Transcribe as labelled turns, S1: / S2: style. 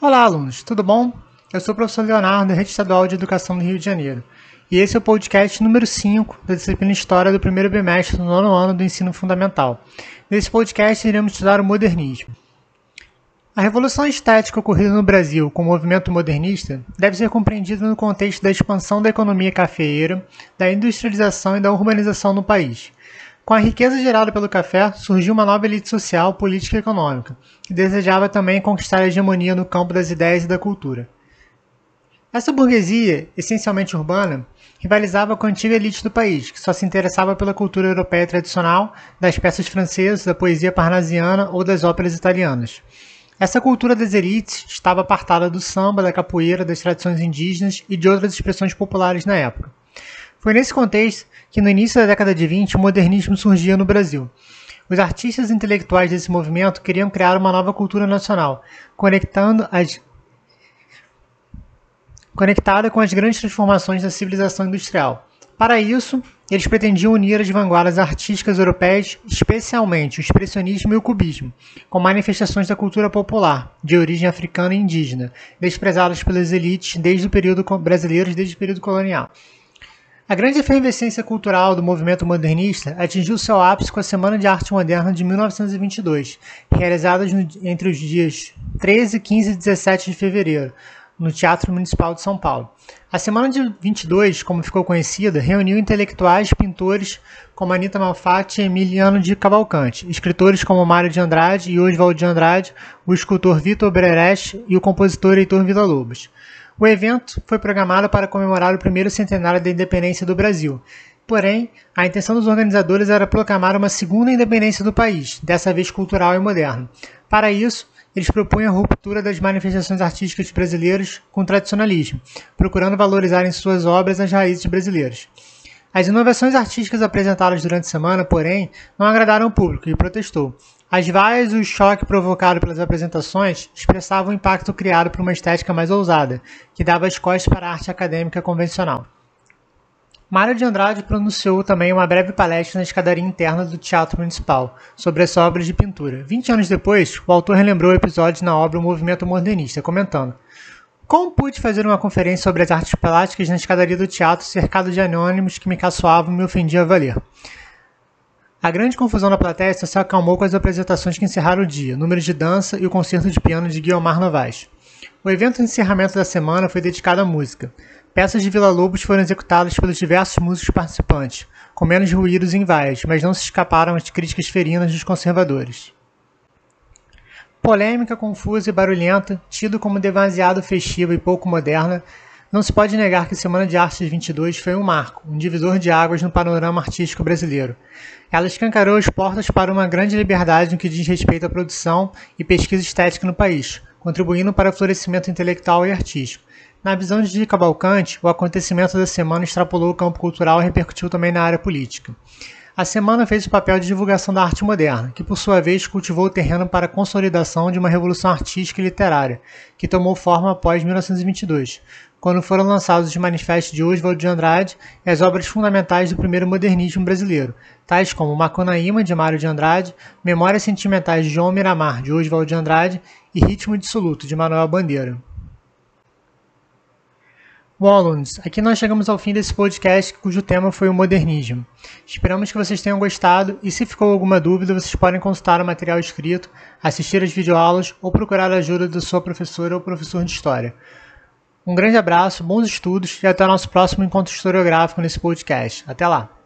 S1: Olá, alunos, tudo bom? Eu sou o professor Leonardo, da Rede Estadual de Educação do Rio de Janeiro, e esse é o podcast número 5 da disciplina História do primeiro bimestre do nono ano do ensino fundamental. Nesse podcast, iremos estudar o modernismo. A revolução estética ocorrida no Brasil com o movimento modernista deve ser compreendida no contexto da expansão da economia cafeeira, da industrialização e da urbanização no país. Com a riqueza gerada pelo café, surgiu uma nova elite social, política e econômica, que desejava também conquistar a hegemonia no campo das ideias e da cultura. Essa burguesia, essencialmente urbana, rivalizava com a antiga elite do país, que só se interessava pela cultura europeia tradicional, das peças francesas, da poesia parnasiana ou das óperas italianas. Essa cultura das elites estava apartada do samba, da capoeira, das tradições indígenas e de outras expressões populares na época. Foi nesse contexto que, no início da década de 20, o modernismo surgia no Brasil. Os artistas intelectuais desse movimento queriam criar uma nova cultura nacional, conectando as conectada com as grandes transformações da civilização industrial. Para isso, eles pretendiam unir as vanguardas artísticas europeias, especialmente o expressionismo e o cubismo, com manifestações da cultura popular, de origem africana e indígena, desprezadas pelas elites desde o período brasileiros desde o período colonial. A grande efervescência cultural do movimento modernista atingiu seu ápice com a Semana de Arte Moderna de 1922, realizada entre os dias 13, 15 e 17 de fevereiro, no Teatro Municipal de São Paulo. A Semana de 22, como ficou conhecida, reuniu intelectuais, pintores como Anita Malfatti e Emiliano de Cavalcante, escritores como Mário de Andrade e Oswald de Andrade, o escultor Vitor Brerecht e o compositor Heitor Villa-Lobos. O evento foi programado para comemorar o primeiro centenário da independência do Brasil. Porém, a intenção dos organizadores era proclamar uma segunda independência do país, dessa vez cultural e moderna. Para isso, eles propunham a ruptura das manifestações artísticas brasileiras com o tradicionalismo, procurando valorizar em suas obras as raízes brasileiras. As inovações artísticas apresentadas durante a semana, porém, não agradaram o público e protestou. As vaias e o choque provocado pelas apresentações expressavam o impacto criado por uma estética mais ousada, que dava as costas para a arte acadêmica convencional. Mário de Andrade pronunciou também uma breve palestra na escadaria interna do Teatro Municipal sobre as obras de pintura. Vinte anos depois, o autor relembrou episódios na obra O Movimento Modernista, comentando: Como pude fazer uma conferência sobre as artes plásticas na escadaria do teatro cercado de anônimos que me caçoavam e me ofendiam a valer? A grande confusão na plateia só se acalmou com as apresentações que encerraram o dia, números de dança e o concerto de piano de Guiomar Novaes. O evento de encerramento da semana foi dedicado à música. Peças de Vila Lobos foram executadas pelos diversos músicos participantes, com menos ruídos em vaias, mas não se escaparam às críticas ferinas dos conservadores. Polêmica, confusa e barulhenta, tido como demasiado festiva e pouco moderna, não se pode negar que Semana de Artes 22 foi um marco, um divisor de águas no panorama artístico brasileiro. Ela escancarou as portas para uma grande liberdade no que diz respeito à produção e pesquisa estética no país, contribuindo para o florescimento intelectual e artístico. Na visão de Cavalcante, o acontecimento da semana extrapolou o campo cultural e repercutiu também na área política. A semana fez o papel de divulgação da arte moderna, que por sua vez cultivou o terreno para a consolidação de uma revolução artística e literária, que tomou forma após 1922, quando foram lançados os manifestos de Oswald de Andrade e as obras fundamentais do primeiro modernismo brasileiro, tais como Macunaíma, de Mário de Andrade, Memórias Sentimentais de João Miramar, de Oswald de Andrade e Ritmo Dissoluto, de Manuel Bandeira. Bom, alunos, aqui nós chegamos ao fim desse podcast cujo tema foi o modernismo. Esperamos que vocês tenham gostado e se ficou alguma dúvida, vocês podem consultar o material escrito, assistir às videoaulas ou procurar a ajuda da sua professora ou professor de história. Um grande abraço, bons estudos e até o nosso próximo encontro historiográfico nesse podcast. Até lá!